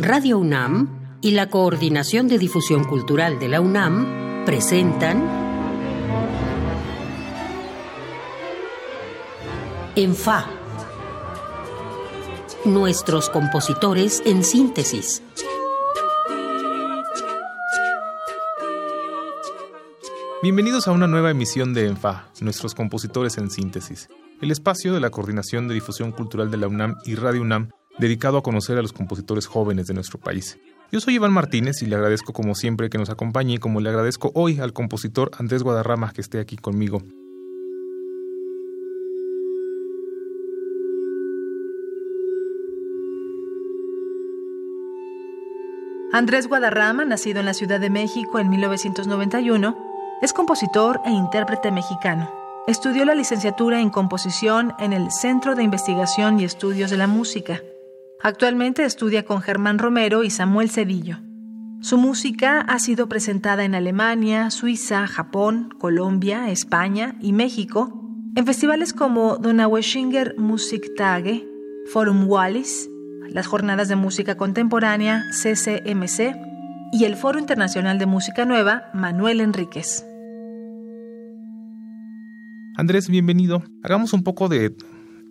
Radio UNAM y la Coordinación de Difusión Cultural de la UNAM presentan En Fa. Nuestros compositores en síntesis. Bienvenidos a una nueva emisión de ENFA, nuestros compositores en síntesis, el espacio de la Coordinación de Difusión Cultural de la UNAM y Radio UNAM dedicado a conocer a los compositores jóvenes de nuestro país. Yo soy Iván Martínez y le agradezco como siempre que nos acompañe, como le agradezco hoy al compositor Andrés Guadarrama que esté aquí conmigo. Andrés Guadarrama, nacido en la Ciudad de México en 1991, es compositor e intérprete mexicano. Estudió la licenciatura en composición en el Centro de Investigación y Estudios de la Música Actualmente estudia con Germán Romero y Samuel Cedillo. Su música ha sido presentada en Alemania, Suiza, Japón, Colombia, España y México en festivales como Donaueschinger Musiktage, Forum Wallis, las Jornadas de Música Contemporánea CCMC y el Foro Internacional de Música Nueva Manuel Enríquez. Andrés, bienvenido. Hagamos un poco de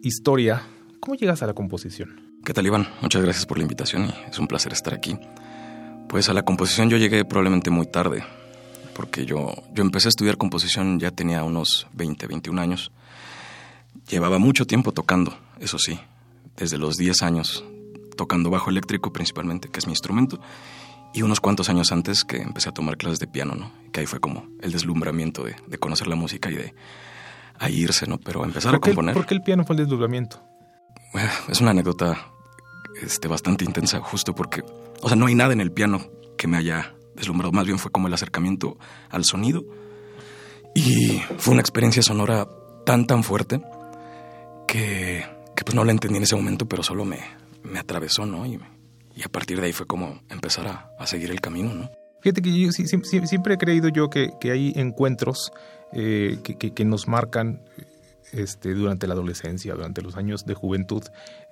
historia. ¿Cómo llegas a la composición? ¿Qué tal, Iván? Muchas gracias por la invitación y es un placer estar aquí. Pues a la composición yo llegué probablemente muy tarde, porque yo, yo empecé a estudiar composición ya tenía unos 20, 21 años. Llevaba mucho tiempo tocando, eso sí, desde los 10 años, tocando bajo eléctrico principalmente, que es mi instrumento, y unos cuantos años antes que empecé a tomar clases de piano, ¿no? Que ahí fue como el deslumbramiento de, de conocer la música y de irse, ¿no? Pero empezar a componer. ¿Por qué el piano fue el deslumbramiento? Es una anécdota este, bastante intensa, justo porque, o sea, no hay nada en el piano que me haya deslumbrado, más bien fue como el acercamiento al sonido. Y fue una experiencia sonora tan, tan fuerte que, pues no la entendí en ese momento, pero solo me, me atravesó, ¿no? Y, y, a partir de ahí fue como empezar a, a seguir el camino, ¿no? Fíjate que yo siempre he creído yo que, que hay encuentros eh, que, que, que, nos marcan este, durante la adolescencia, durante los años de juventud,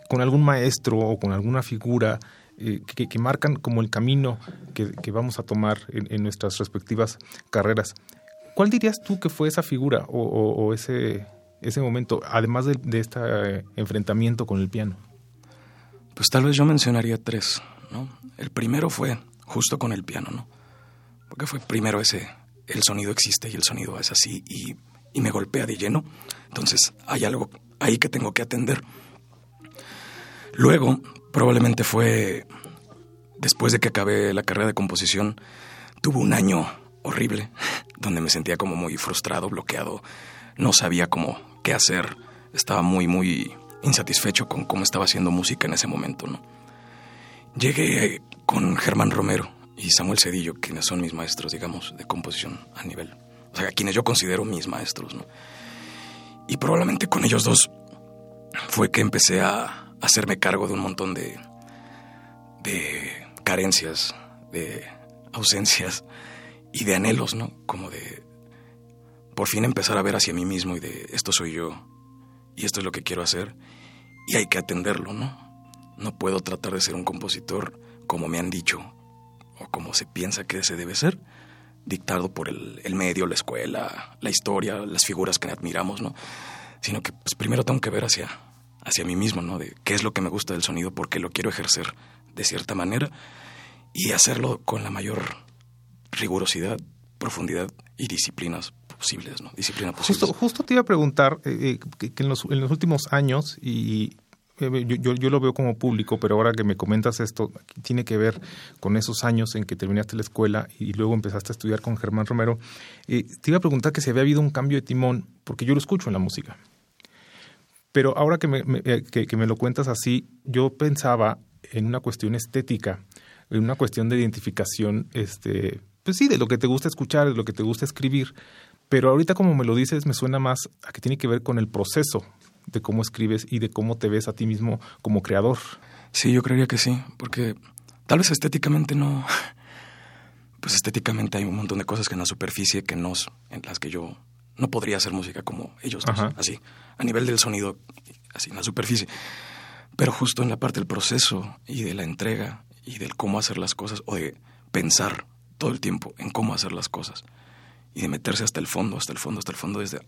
con algún maestro o con alguna figura eh, que, marcan como el camino que, vamos a tomar en, nuestras respectivas carreras. ¿Cuál dirías tú que fue esa figura o, ese, ese momento, además de, este eh, enfrentamiento con el piano? Pues tal vez yo mencionaría tres, ¿no? El primero fue justo con el piano, ¿no? Porque fue primero ese, el sonido existe y el sonido es así y me golpea de lleno. Entonces hay algo ahí que tengo que atender. Luego, probablemente fue después de que acabé la carrera de composición, tuve un año horrible, donde me sentía como muy frustrado, bloqueado, no sabía cómo qué hacer, estaba muy, muy insatisfecho con cómo estaba haciendo música en ese momento. Llegué con Germán Romero y Samuel Cedillo, quienes son mis maestros, digamos, de composición a nivel, o sea, quienes yo considero mis maestros, ¿no? Y probablemente con ellos dos fue que empecé a hacerme cargo de un montón de, de carencias, de ausencias y de anhelos, ¿no? Como de por fin empezar a ver hacia mí mismo y de esto soy yo y esto es lo que quiero hacer y hay que atenderlo, ¿no? No puedo tratar de ser un compositor como me han dicho o como se piensa que se debe ser, dictado por el, el medio, la escuela, la historia, las figuras que admiramos, ¿no? Sino que pues, primero tengo que ver hacia, hacia mí mismo, ¿no? De qué es lo que me gusta del sonido, porque lo quiero ejercer de cierta manera y hacerlo con la mayor rigurosidad, profundidad y disciplinas posibles, ¿no? Disciplina posible. Justo, justo te iba a preguntar eh, que, que en, los, en, los, últimos años, y eh, yo, yo, yo, lo veo como público, pero ahora que me comentas esto, tiene que ver con esos años en que terminaste la escuela y luego empezaste a estudiar con Germán Romero. Eh, te iba a preguntar que si había habido un cambio de timón, porque yo lo escucho en la música. Pero ahora que me, eh, que me lo cuentas así, yo pensaba en una cuestión estética, en una cuestión de identificación, este, pues sí, de lo que te gusta escuchar, de lo que te gusta escribir. Pero ahorita como me lo dices, me suena más a que tiene que ver con el proceso de cómo escribes y de cómo te ves a ti mismo como creador. Sí, yo creería que sí, porque tal vez estéticamente no. Pues estéticamente hay un montón de cosas que en la superficie que no, en las que yo no podría hacer música como ellos dos, así, a nivel del sonido, así en la superficie. Pero justo en la parte del proceso y de la entrega y del cómo hacer las cosas o de pensar todo el tiempo en cómo hacer las cosas y de meterse hasta el fondo, hasta el fondo, hasta el fondo desde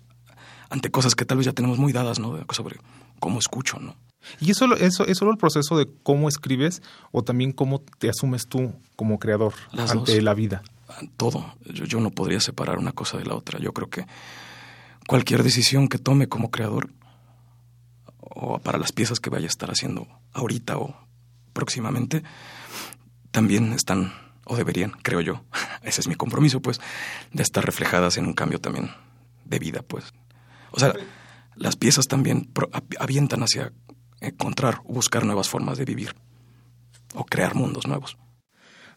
ante cosas que tal vez ya tenemos muy dadas, ¿no? Sobre cómo escucho, ¿no? ¿Y eso, eso es solo el proceso de cómo escribes o también cómo te asumes tú como creador ante la vida? Todo. Yo, no podría separar una cosa de la otra. Yo creo que cualquier decisión que tome como creador o para las piezas que vaya a estar haciendo ahorita o próximamente, también están, o deberían, creo yo, ese es mi compromiso, pues, de estar reflejadas en un cambio también de vida, pues. O sea, las piezas también avientan hacia encontrar o buscar nuevas formas de vivir o crear mundos nuevos.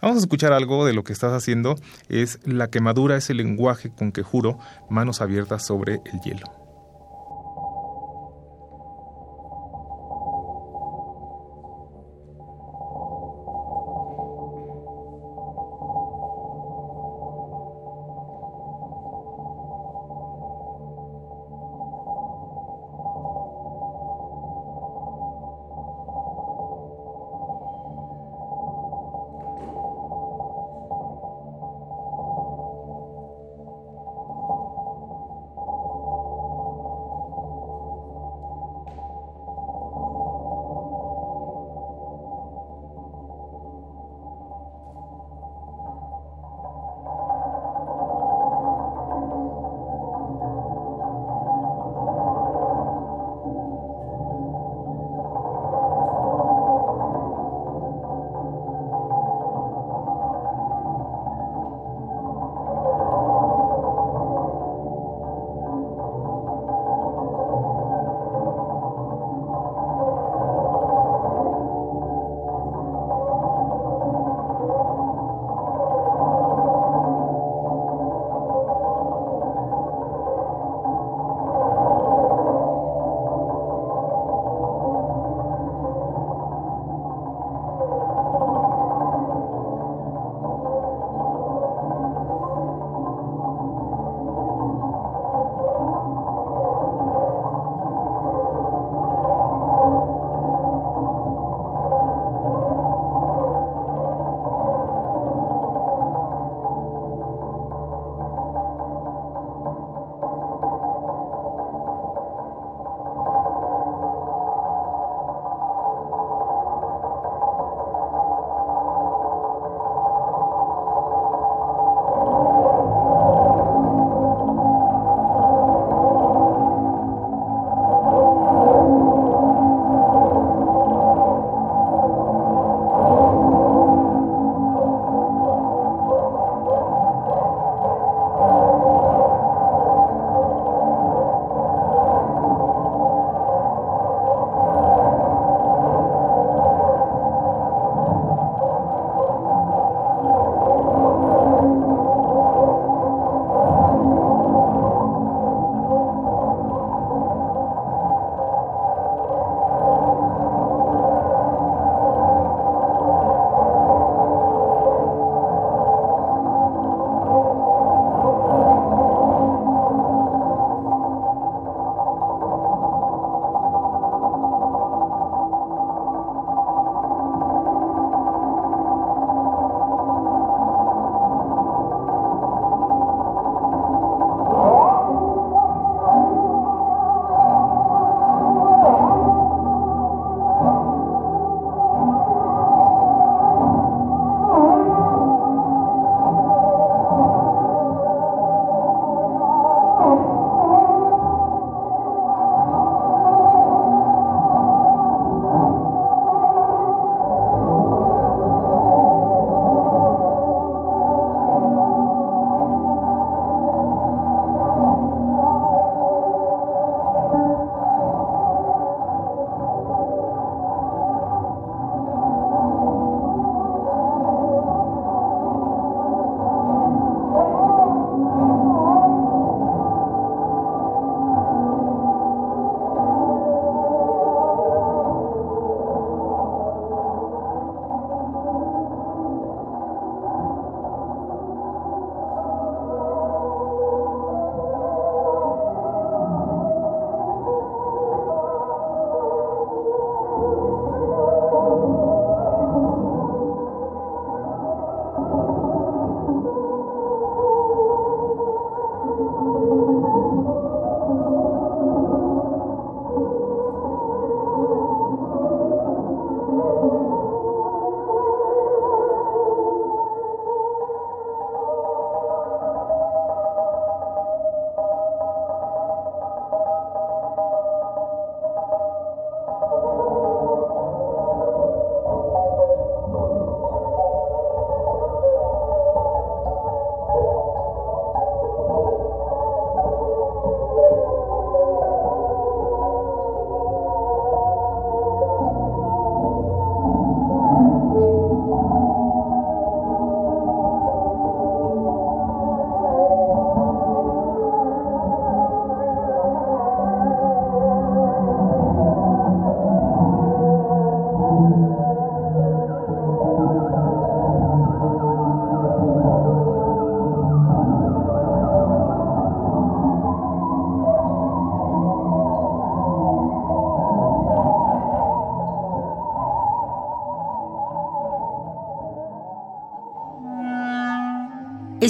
Vamos a escuchar algo de lo que estás haciendo. Es La quemadura es el lenguaje con que juro manos abiertas sobre el hielo.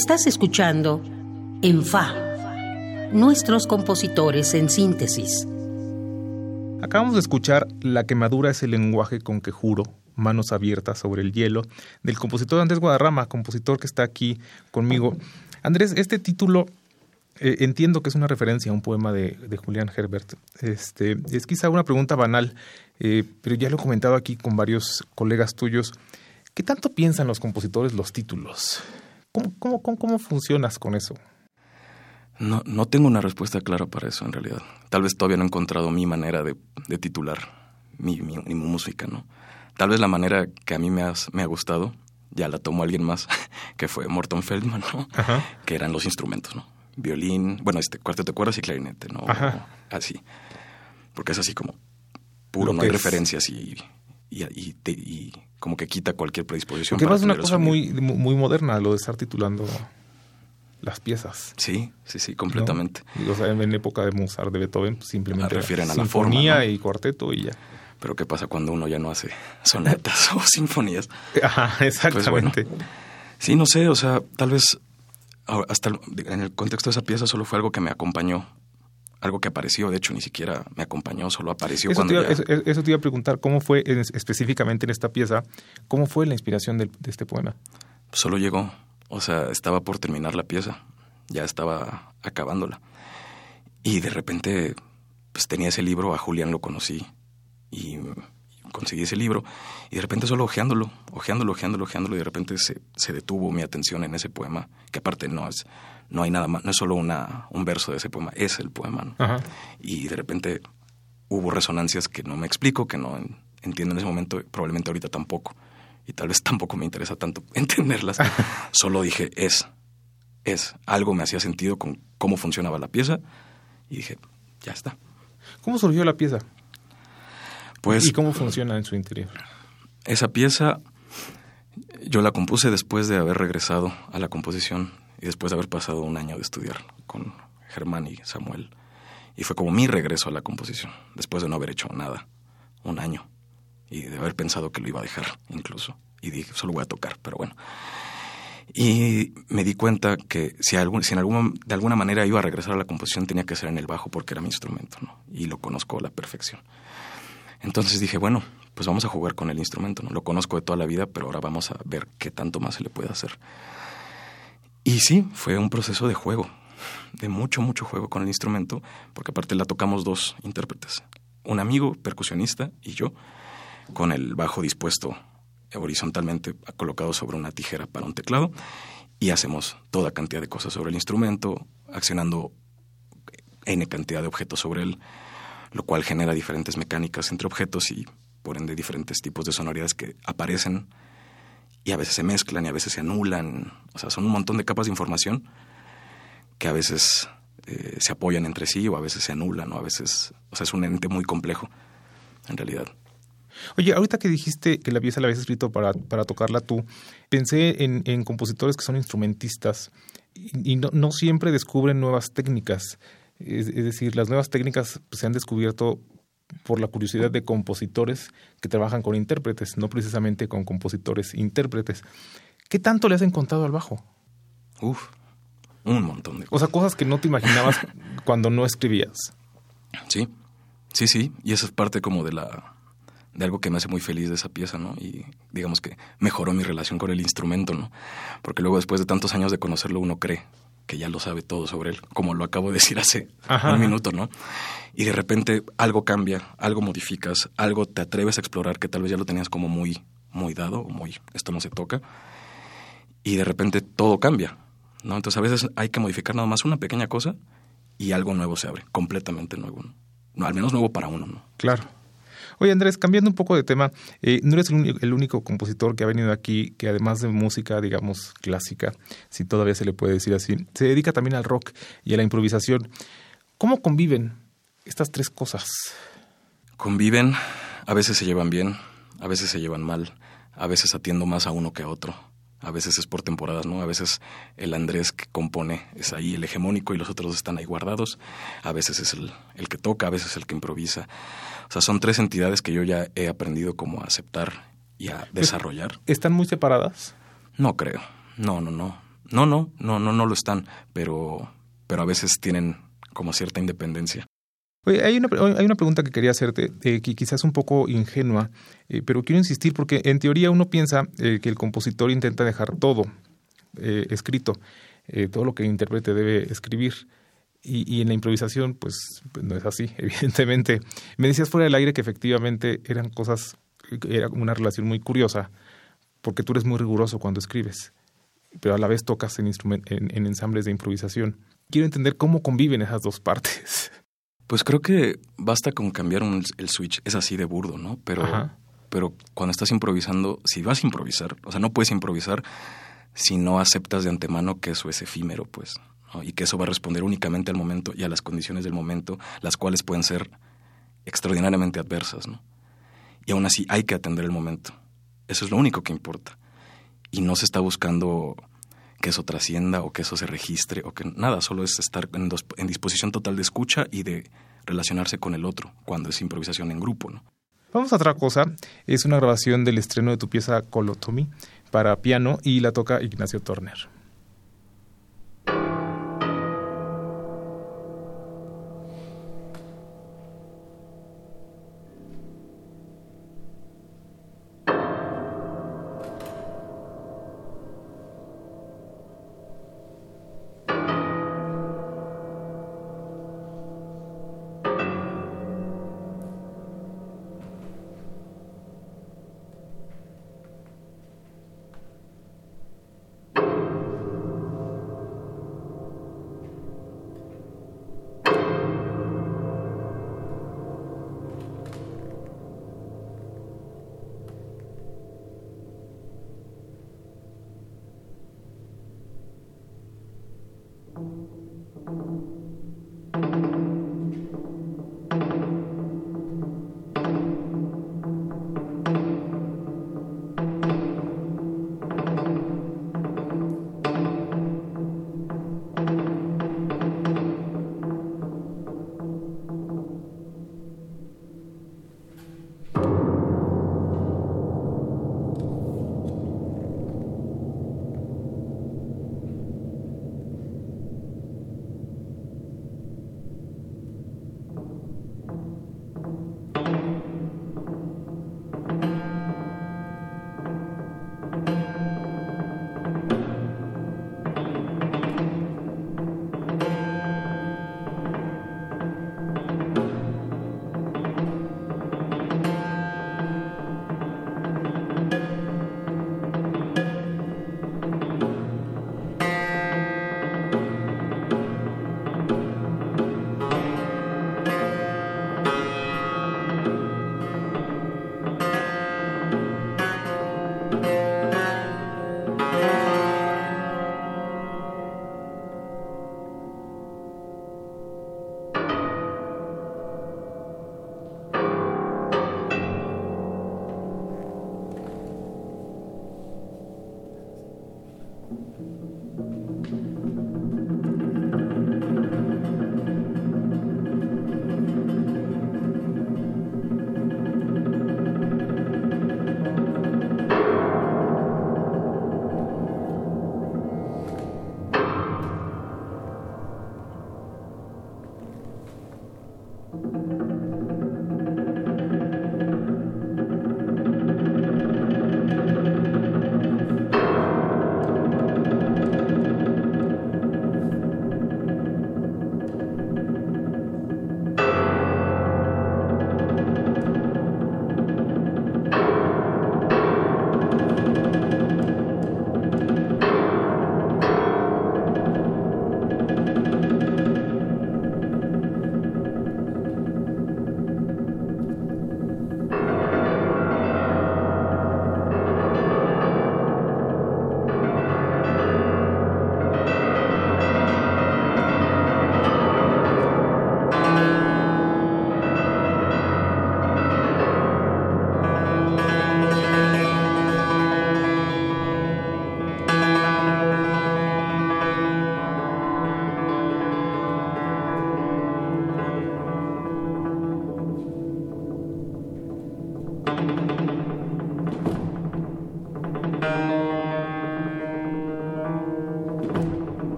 Estás escuchando En Fa, nuestros compositores en síntesis. Acabamos de escuchar La quemadura es el lenguaje con que juro, manos abiertas sobre el hielo, del compositor Andrés Guadarrama, compositor que está aquí conmigo. Andrés, este título eh, entiendo que es una referencia a un poema de, Julián Herbert. Este, es quizá una pregunta banal, eh, pero ya lo he comentado aquí con varios colegas tuyos. ¿Qué tanto piensan los compositores los títulos? ¿Cómo, cómo, cómo, cómo funcionas con eso? No, no tengo una respuesta clara para eso, en realidad. Tal vez todavía no he encontrado mi manera de, titular mi, mi, música, ¿no? Tal vez la manera que a mí me, me ha gustado, ya la tomó alguien más, que fue Morton Feldman, ¿no? Que eran los instrumentos, ¿no? Violín, bueno, este cuarteto de cuerdas y clarinete, ¿no? Así. Porque es así como puro, no hay referencias y, y, y, como que quita cualquier predisposición. Que es una cosa muy, muy moderna lo de estar titulando las piezas. Sí, sí, sí, completamente. O sea, en época de Mozart, de Beethoven, pues, simplemente refieren a la forma, y cuarteto y ya. Pero ¿qué pasa cuando uno ya no hace sonatas o sinfonías? Ajá, pues, exactamente. sí, no sé, o sea, tal vez hasta en el contexto de esa pieza solo fue algo que me acompañó, algo que apareció, de hecho ni siquiera me acompañó, solo apareció cuando te iba, eso, te iba a preguntar, ¿cómo fue específicamente en esta pieza, cómo fue la inspiración de este poema? Solo llegó, o sea, estaba por terminar la pieza, ya estaba acabándola. Y de repente, pues tenía ese libro, a Julián lo conocí y conseguí ese libro y de repente solo ojeándolo, ojeándolo, ojeándolo, ojeándolo y de repente se, se, detuvo mi atención en ese poema, que aparte no es, no hay nada más, no es solo una, un verso de ese poema, es el poema. Y de repente hubo resonancias que no me explico, que no entiendo en ese momento, probablemente ahorita tampoco y tal vez tampoco me interesa tanto entenderlas. Solo dije, es, es. Algo me hacía sentido con cómo funcionaba la pieza y dije, ya está. ¿Cómo surgió la pieza? Pues, ¿Y cómo funciona en su interior? Esa pieza yo la compuse después de haber regresado a la composición y después de haber pasado un año de estudiar con Germán y Samuel. Y fue como mi regreso a la composición, después de no haber hecho nada, un año y de haber pensado que lo iba a dejar incluso. Y dije, solo voy a tocar, pero bueno. Y me di cuenta que si, algún, si en de alguna manera iba a regresar a la composición tenía que ser en el bajo porque era mi instrumento, ¿no? Y lo conozco a la perfección. Entonces dije, bueno, pues vamos a jugar con el instrumento, ¿no? Lo conozco de toda la vida, pero ahora vamos a ver qué tanto más se le puede hacer. Y sí, fue un proceso de juego, de mucho, mucho juego con el instrumento, porque aparte la tocamos dos intérpretes, un amigo percusionista y yo, con el bajo dispuesto horizontalmente colocado sobre una tijera para un teclado y hacemos toda cantidad de cosas sobre el instrumento, accionando n cantidad de objetos sobre él, lo cual genera diferentes mecánicas entre objetos y por ende diferentes tipos de sonoridades que aparecen y a veces se mezclan y a veces se anulan. O sea, son un montón de capas de información que a veces eh, se apoyan entre sí o a veces se anulan o a veces... O sea, es un ente muy complejo, en realidad. Oye, ahorita que dijiste que la pieza la habías escrito para, para tocarla tú, pensé en, compositores que son instrumentistas y, no, siempre descubren nuevas técnicas. Es, decir, las nuevas técnicas se han descubierto por la curiosidad de compositores que trabajan con intérpretes, no precisamente con compositores intérpretes. ¿Qué tanto le has encontrado al bajo? Uf, un montón de cosas. O sea, cosas que no te imaginabas cuando no escribías. Sí, sí, sí. Y esa es parte como de la, de algo que me hace muy feliz de esa pieza, ¿no? Y digamos que mejoró mi relación con el instrumento, ¿no? Porque luego después de tantos años de conocerlo uno cree que ya lo sabe todo sobre él, como lo acabo de decir hace un minuto, ¿no? Y de repente algo cambia, algo modificas, algo te atreves a explorar que tal vez ya lo tenías como muy, muy dado, muy, esto no se toca, y de repente todo cambia, ¿no? Entonces a veces hay que modificar nada más una pequeña cosa y algo nuevo se abre, completamente nuevo, ¿no? no al menos nuevo para uno, ¿no? Claro. Oye, Andrés, cambiando un poco de tema, eh, no eres el único, compositor que ha venido aquí que además de música, digamos, clásica, si todavía se le puede decir así, se dedica también al rock y a la improvisación. ¿Cómo conviven estas tres cosas? Conviven, a veces se llevan bien, a veces se llevan mal, a veces atiendo más a uno que a otro. A veces es por temporadas, ¿no? A veces el Andrés que compone es ahí el hegemónico y los otros están ahí guardados. A veces es el, el que toca, a veces el que improvisa. O sea, son tres entidades que yo ya he aprendido como a aceptar y a desarrollar. ¿Están muy separadas? No creo. No, no, no. No, no, no, no, no lo están, pero, pero a veces tienen como cierta independencia. Hay, una, hay una pregunta que quería hacerte, eh, que quizás un poco ingenua, eh, pero quiero insistir porque en teoría uno piensa eh, que el compositor intenta dejar todo escrito, todo lo que el intérprete debe escribir. Y, en la improvisación, pues no es así, evidentemente. Me decías fuera del aire que efectivamente eran cosas, era una relación muy curiosa, porque tú eres muy riguroso cuando escribes, pero a la vez tocas en, en, en ensambles de improvisación. Quiero entender cómo conviven esas dos partes. Pues creo que basta con cambiar un, el switch. Es así de burdo, ¿no? Pero, pero cuando estás improvisando, si vas a improvisar, o sea, no puedes improvisar si no aceptas de antemano que eso es efímero, pues. Y que eso va a responder únicamente al momento y a las condiciones del momento, las cuales pueden ser extraordinariamente adversas, ¿no? Y aún así hay que atender el momento. Eso es lo único que importa. Y no se está buscando que eso trascienda o que eso se registre o que nada, solo es estar en, en disposición total de escucha y de relacionarse con el otro cuando es improvisación en grupo. ¿no? Vamos a otra cosa, es una grabación del estreno de tu pieza Colotomy para piano y la toca Ignacio Torner.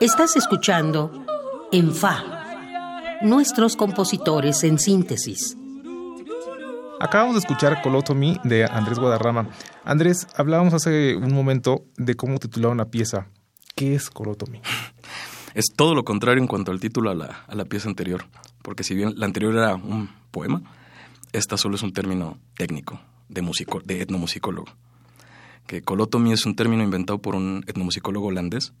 Estás escuchando En Fa, nuestros compositores en síntesis. Acabamos de escuchar Colotomy de Andrés Guadarrama. Andrés, hablábamos hace un momento de cómo titular una pieza. ¿Qué es Colotomy? Es todo lo contrario en cuanto al título a la, a la pieza anterior, porque si bien la anterior era un poema, esta solo es un término técnico de, musico, de etnomusicólogo. Que colotomy es un término inventado por un etnomusicólogo holandés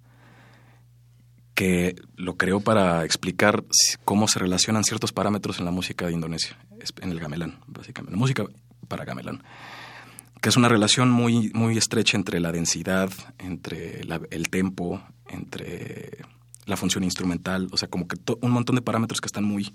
que lo creó para explicar cómo se relacionan ciertos parámetros en la música de Indonesia, en el gamelán, básicamente, la música para gamelán, que es una relación muy, muy estrecha entre la densidad, entre el tempo, entre la función instrumental, o sea, como que un montón de parámetros que están muy,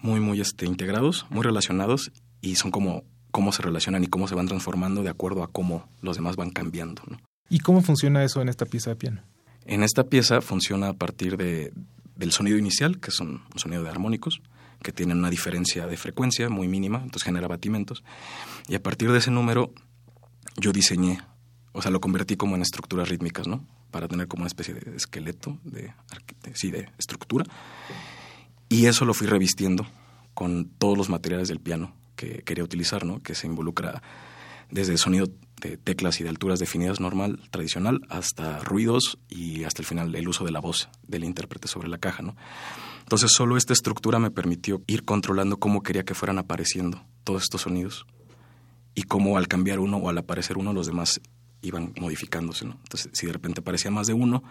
muy, muy este, integrados, muy relacionados y son como cómo se relacionan y cómo se van transformando de acuerdo a cómo los demás van cambiando. ¿Y cómo funciona eso en esta pieza de piano? En esta pieza funciona a partir de, del sonido inicial, que es un, sonido de armónicos, que tienen una diferencia de frecuencia muy mínima, entonces genera batimentos. Y a partir de ese número yo diseñé, o sea, lo convertí como en estructuras rítmicas, ¿no? Para tener como una especie de esqueleto, de, sí, de estructura. Y eso lo fui revistiendo con todos los materiales del piano que quería utilizar, ¿no? Que se involucra desde sonido teclas y de alturas definidas normal, tradicional, hasta ruidos y hasta el final el uso de la voz del intérprete sobre la caja, ¿no? Entonces solo esta estructura me permitió ir controlando cómo quería que fueran apareciendo todos estos sonidos y cómo al cambiar uno o al aparecer uno los demás iban modificándose, ¿no? Entonces si de repente aparecía más de uno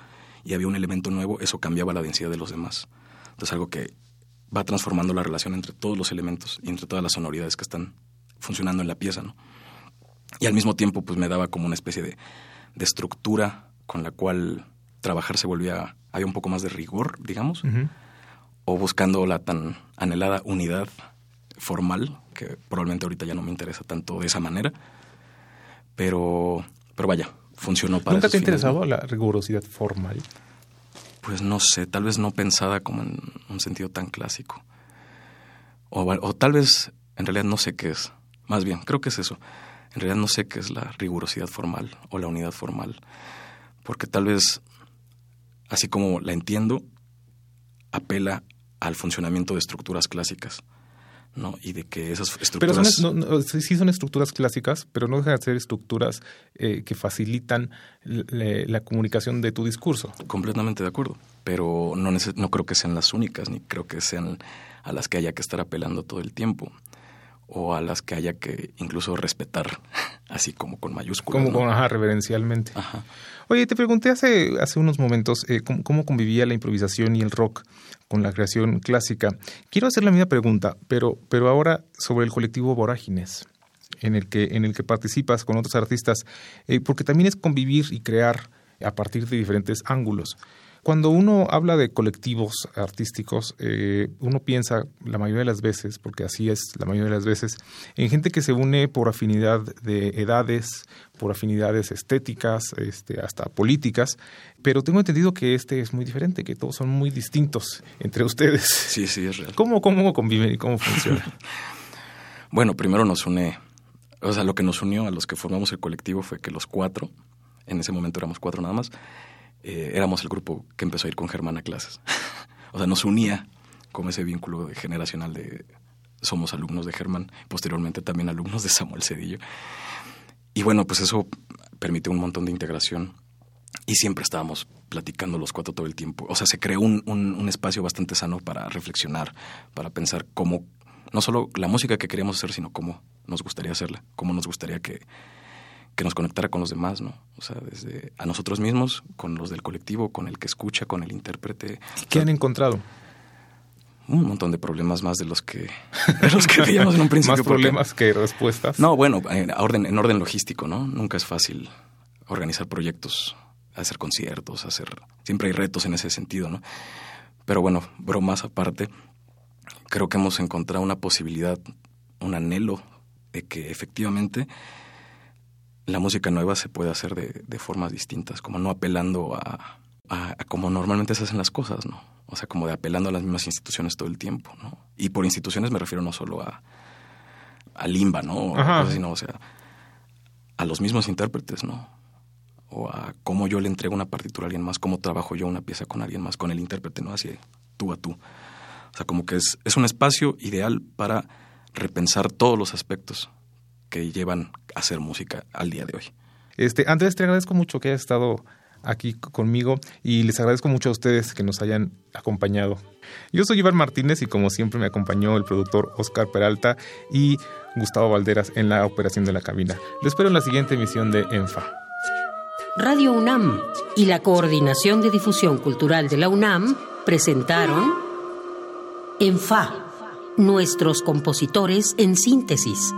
y había un elemento nuevo, eso cambiaba la densidad de los demás. Entonces algo que va transformando la relación entre todos los elementos y entre todas las sonoridades que están funcionando en la pieza, ¿no? Y al mismo tiempo, pues me daba como una especie de, estructura con la cual trabajar se volvía, había un poco más de rigor, digamos, o buscando la tan anhelada unidad formal, que probablemente ahorita ya no me interesa tanto de esa manera, pero, pero vaya, funcionó para ¿Nunca te ha interesado la rigurosidad formal? Pues no sé, tal vez no pensada como en un sentido tan clásico. O, o tal vez en realidad no sé qué es. Más bien, creo que es eso en realidad no sé qué es la rigurosidad formal o la unidad formal, porque tal vez, así como la entiendo, apela al funcionamiento de estructuras clásicas. ¿no? Y de que esas estructuras... Pero sí son estructuras clásicas, pero no dejan de ser estructuras eh, que facilitan la comunicación de tu discurso. Completamente de acuerdo, pero no, no creo que sean las únicas, ni creo que sean a las que haya que estar apelando todo el tiempo o a las que haya que incluso respetar, así como con mayúsculas. Como con, ajá, reverencialmente. Ajá. Oye, te pregunté hace, hace unos momentos eh, cómo, convivía la improvisación y el rock con la creación clásica. Quiero hacer la misma pregunta, pero, pero ahora sobre el colectivo Vorágines, en el que, en el que participas con otros artistas, eh, porque también es convivir y crear a partir de diferentes ángulos. Cuando uno habla de colectivos artísticos, eh, uno piensa la mayoría de las veces, porque así es la mayoría de las veces, en gente que se une por afinidad de edades, por afinidades estéticas, este, hasta políticas, pero tengo entendido que este es muy diferente, que todos son muy distintos entre ustedes. Sí, sí, es real. ¿Cómo, cómo conviven y cómo funciona? bueno, primero nos une, o sea, lo que nos unió a los que formamos el colectivo fue que los cuatro, en ese momento éramos cuatro nada más, eh, éramos el grupo que empezó a ir con Germán a clases. o sea, nos unía como ese vínculo generacional de somos alumnos de Germán, posteriormente también alumnos de Samuel Cedillo. Y bueno, pues eso permitió un montón de integración y siempre estábamos platicando los cuatro todo el tiempo. O sea, se creó un, un, espacio bastante sano para reflexionar, para pensar cómo, no solo la música que queríamos hacer, sino cómo nos gustaría hacerla, cómo nos gustaría que, que nos conectara con los demás, ¿no? O sea, desde a nosotros mismos, con los del colectivo, con el que escucha, con el intérprete. ¿Y qué han encontrado? Un montón de problemas más de los que, de los que veíamos en un principio. ¿Más problemas que respuestas? No, bueno, en orden, en orden logístico, ¿no? Nunca es fácil organizar proyectos, hacer conciertos, hacer... Siempre hay retos en ese sentido, ¿no? Pero bueno, bromas aparte, creo que hemos encontrado una posibilidad, un anhelo de que efectivamente la música nueva se puede hacer de, formas distintas, como no apelando a, a, como normalmente se hacen las cosas, ¿no? O sea, como de apelando a las mismas instituciones todo el tiempo, ¿no? Y por instituciones me refiero no solo a, a Limba, ¿no? O, sino, o sea, a los mismos intérpretes, ¿no? o a cómo yo le entrego una partitura a alguien más, cómo trabajo yo una pieza con alguien más, con el intérprete, ¿no? Así tú a tú. O sea, como que es, es un espacio ideal para repensar todos los aspectos que llevan a hacer música al día de hoy. Este, Andrés, te agradezco mucho que hayas estado aquí conmigo y les agradezco mucho a ustedes que nos hayan acompañado. Yo soy Iván Martínez y como siempre me acompañó el productor Oscar Peralta y Gustavo Valderas en la operación de la cabina. Lo espero en la siguiente emisión de ENFA. Radio UNAM y la Coordinación de Difusión Cultural de la UNAM presentaron ENFA, nuestros compositores en síntesis